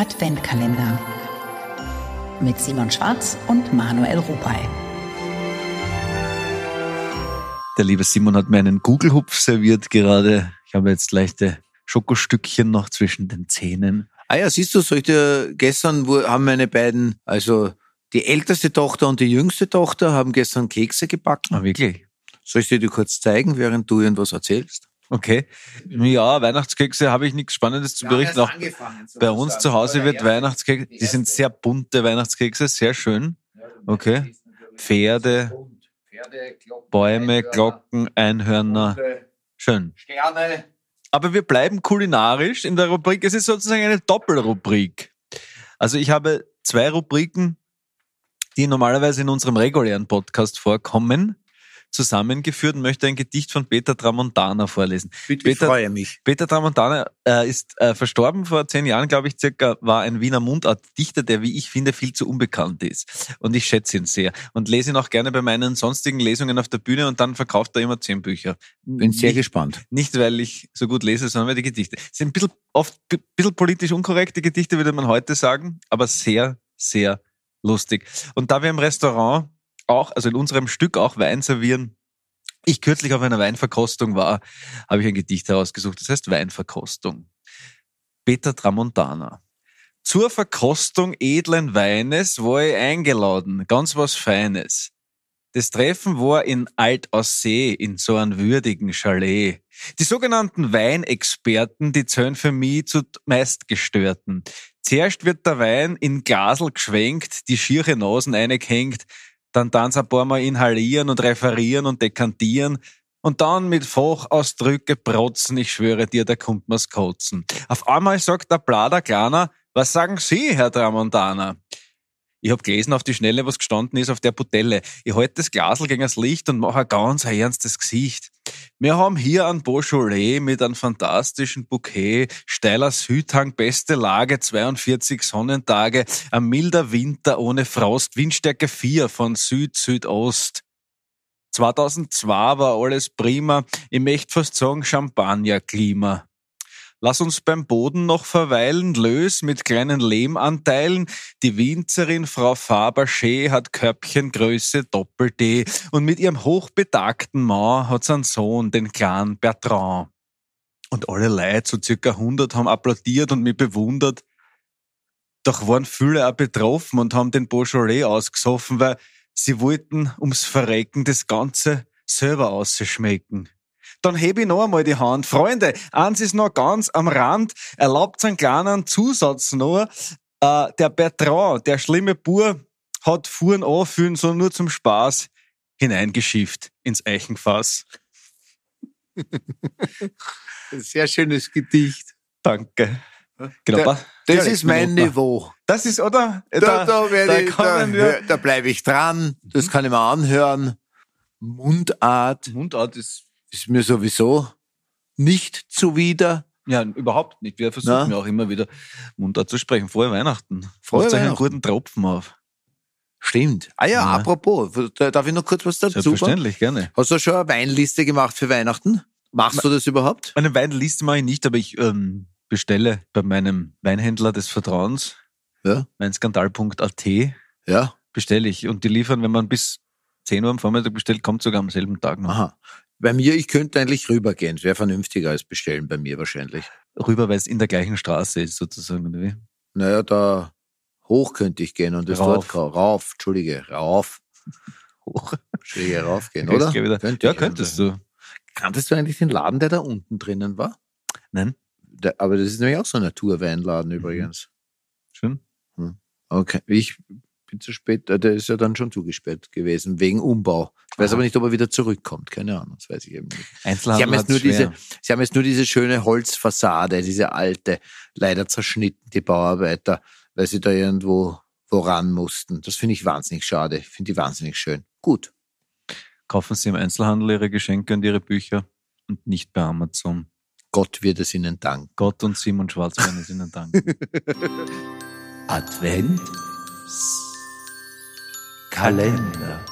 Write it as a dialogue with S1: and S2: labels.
S1: Adventkalender mit Simon Schwarz und Manuel Rupay.
S2: Der liebe Simon hat mir einen Google-Hupf serviert gerade. Ich habe jetzt leichte Schokostückchen noch zwischen den Zähnen.
S3: Ah ja, siehst du, sollte gestern wo, haben meine beiden, also die älteste Tochter und die jüngste Tochter haben gestern Kekse gebacken.
S2: Ah, wirklich?
S3: Soll ich dir die kurz zeigen, während du irgendwas erzählst?
S2: Okay. Ja, Weihnachtskekse habe ich nichts Spannendes zu berichten. Auch bei uns zu Hause wird Weihnachtskekse, die sind sehr bunte Weihnachtskekse, sehr schön. Okay. Pferde, Bäume, Glocken, Einhörner. Schön.
S3: Sterne.
S2: Aber wir bleiben kulinarisch in der Rubrik. Es ist sozusagen eine Doppelrubrik. Also ich habe zwei Rubriken, die normalerweise in unserem regulären Podcast vorkommen, zusammengeführt und möchte ein Gedicht von Peter Tramontana vorlesen.
S3: Bitte, ich
S2: Peter-
S3: freue mich.
S2: Peter Tramontana äh, ist äh, verstorben vor zehn Jahren, glaube ich, circa, war ein Wiener Mundartdichter, der, wie ich finde, viel zu unbekannt ist. Und ich schätze ihn sehr. Und lese ihn auch gerne bei meinen sonstigen Lesungen auf der Bühne und dann verkauft er immer zehn Bücher.
S3: Bin sehr
S2: nicht,
S3: gespannt.
S2: nicht, weil ich so gut lese, sondern weil die Gedichte sind ein bisschen, oft ein bisschen politisch unkorrekte Gedichte, würde man heute sagen, aber sehr, sehr lustig. Und da wir im Restaurant auch, also in unserem Stück auch Wein servieren, ich kürzlich auf einer Weinverkostung war, habe ich ein Gedicht herausgesucht, das heißt Weinverkostung. Peter Tramontana. Zur Verkostung edlen Weines war ich eingeladen, ganz was Feines. Das Treffen war in Altaussee, in so einem würdigen Chalet. Die sogenannten Weinexperten, die zählen für mich zu meistgestörten. Zuerst wird der Wein in Glasel geschwenkt, die schiere Nasen eingehängt, dann dann ein paar Mal inhalieren und referieren und dekantieren und dann mit Fachausdrücke protzen, ich schwöre dir, da kommt mir's kotzen. Auf einmal sagt der Blader Kleiner, was sagen Sie, Herr Tramontana? Ich hab gelesen auf die Schnelle, was gestanden ist auf der Butelle. Ich halte das Glasel gegen das Licht und mache ein ganz ernstes Gesicht. Wir haben hier ein Beaujolais mit einem fantastischen Bouquet, steiler Südhang, beste Lage, 42 Sonnentage, ein milder Winter ohne Frost, Windstärke 4 von Süd-Südost. 2002 war alles prima, ich möchte fast sagen Champagner-Klima. Lass uns beim Boden noch verweilen, lös mit kleinen Lehmanteilen. Die Winzerin Frau Fabergé hat Körbchengröße Doppel-D und mit ihrem hochbetagten Mann hat's einen Sohn, den kleinen Bertrand. Und alle Leute, so circa 100, haben applaudiert und mich bewundert. Doch waren viele auch betroffen und haben den Beaujolais ausgesoffen, weil sie wollten ums Verrecken das Ganze selber ausschmecken. Dann heb ich noch einmal die Hand. Freunde, eins ist noch ganz am Rand. Erlaubt einen kleinen Zusatz noch. Äh, der Bertrand, der schlimme Bur, hat Fuhren anfühlen, so nur zum Spaß hineingeschifft ins Eichenfass.
S3: Sehr schönes Gedicht.
S2: Danke. Genau,
S3: Da- Das ist mein
S2: Minuten.
S3: Niveau.
S2: Das ist, oder?
S3: Da, da, da, da bleibe ich dran. Das kann ich mir anhören. Mundart
S2: Mundart ist,
S3: ist mir sowieso nicht zuwider.
S2: ja, überhaupt nicht. Wir versuchen ja auch immer wieder Mundart zu sprechen. Frohe Weihnachten.
S3: Frohe
S2: Macht euch einen guten Tropfen auf.
S3: Stimmt. Ah ja,
S2: Ja.
S3: apropos, da- darf ich noch kurz was dazu sagen?
S2: Selbstverständlich, gerne.
S3: Hast du schon eine Weinliste gemacht für Weihnachten? Machst du das überhaupt?
S2: Meine Weinliste mache ich nicht, aber ich ähm, bestelle bei meinem Weinhändler des Vertrauens,
S3: Ja.
S2: meinskandal.at,
S3: Ja.
S2: bestelle ich. Und die liefern, wenn man bis 10 Uhr am Vormittag bestellt, kommt sogar am selben Tag noch.
S3: Aha. Bei mir, ich könnte eigentlich rübergehen. Das wäre vernünftiger als bestellen bei mir wahrscheinlich.
S2: Rüber, weil es in der gleichen Straße ist, sozusagen. Oder wie?
S3: Naja, da hoch könnte ich gehen und das
S2: Rauf.
S3: dort rauf. Entschuldige, rauf.
S2: Hoch.
S3: Entschuldige, raufgehen, oder? Könnte
S2: ja, könntest du.
S3: Kanntest du eigentlich den Laden, der da unten drinnen war?
S2: Nein?
S3: Der, aber das ist nämlich auch so ein Naturweinladen
S2: Mhm.
S3: übrigens.
S2: Schön.
S3: Okay, ich bin zu spät, äh, der ist ja dann schon zugesperrt gewesen, wegen Umbau. Ich weiß aber nicht, ob er wieder zurückkommt, keine Ahnung, das weiß ich eben nicht. Sie
S2: Einzelhandel
S3: haben, jetzt nur
S2: schwer.
S3: diese, sie haben jetzt nur diese schöne Holzfassade, diese alte, leider zerschnitten, die Bauarbeiter, weil sie da irgendwo voran mussten. Das finde ich wahnsinnig schade. Ich finde die wahnsinnig schön. Gut.
S2: Kaufen Sie im Einzelhandel Ihre Geschenke und Ihre Bücher und nicht bei Amazon.
S3: Gott wird es ihnen danken.
S2: Gott und Simon Schwarz werden es Ihnen danken.
S3: Advent Kalender.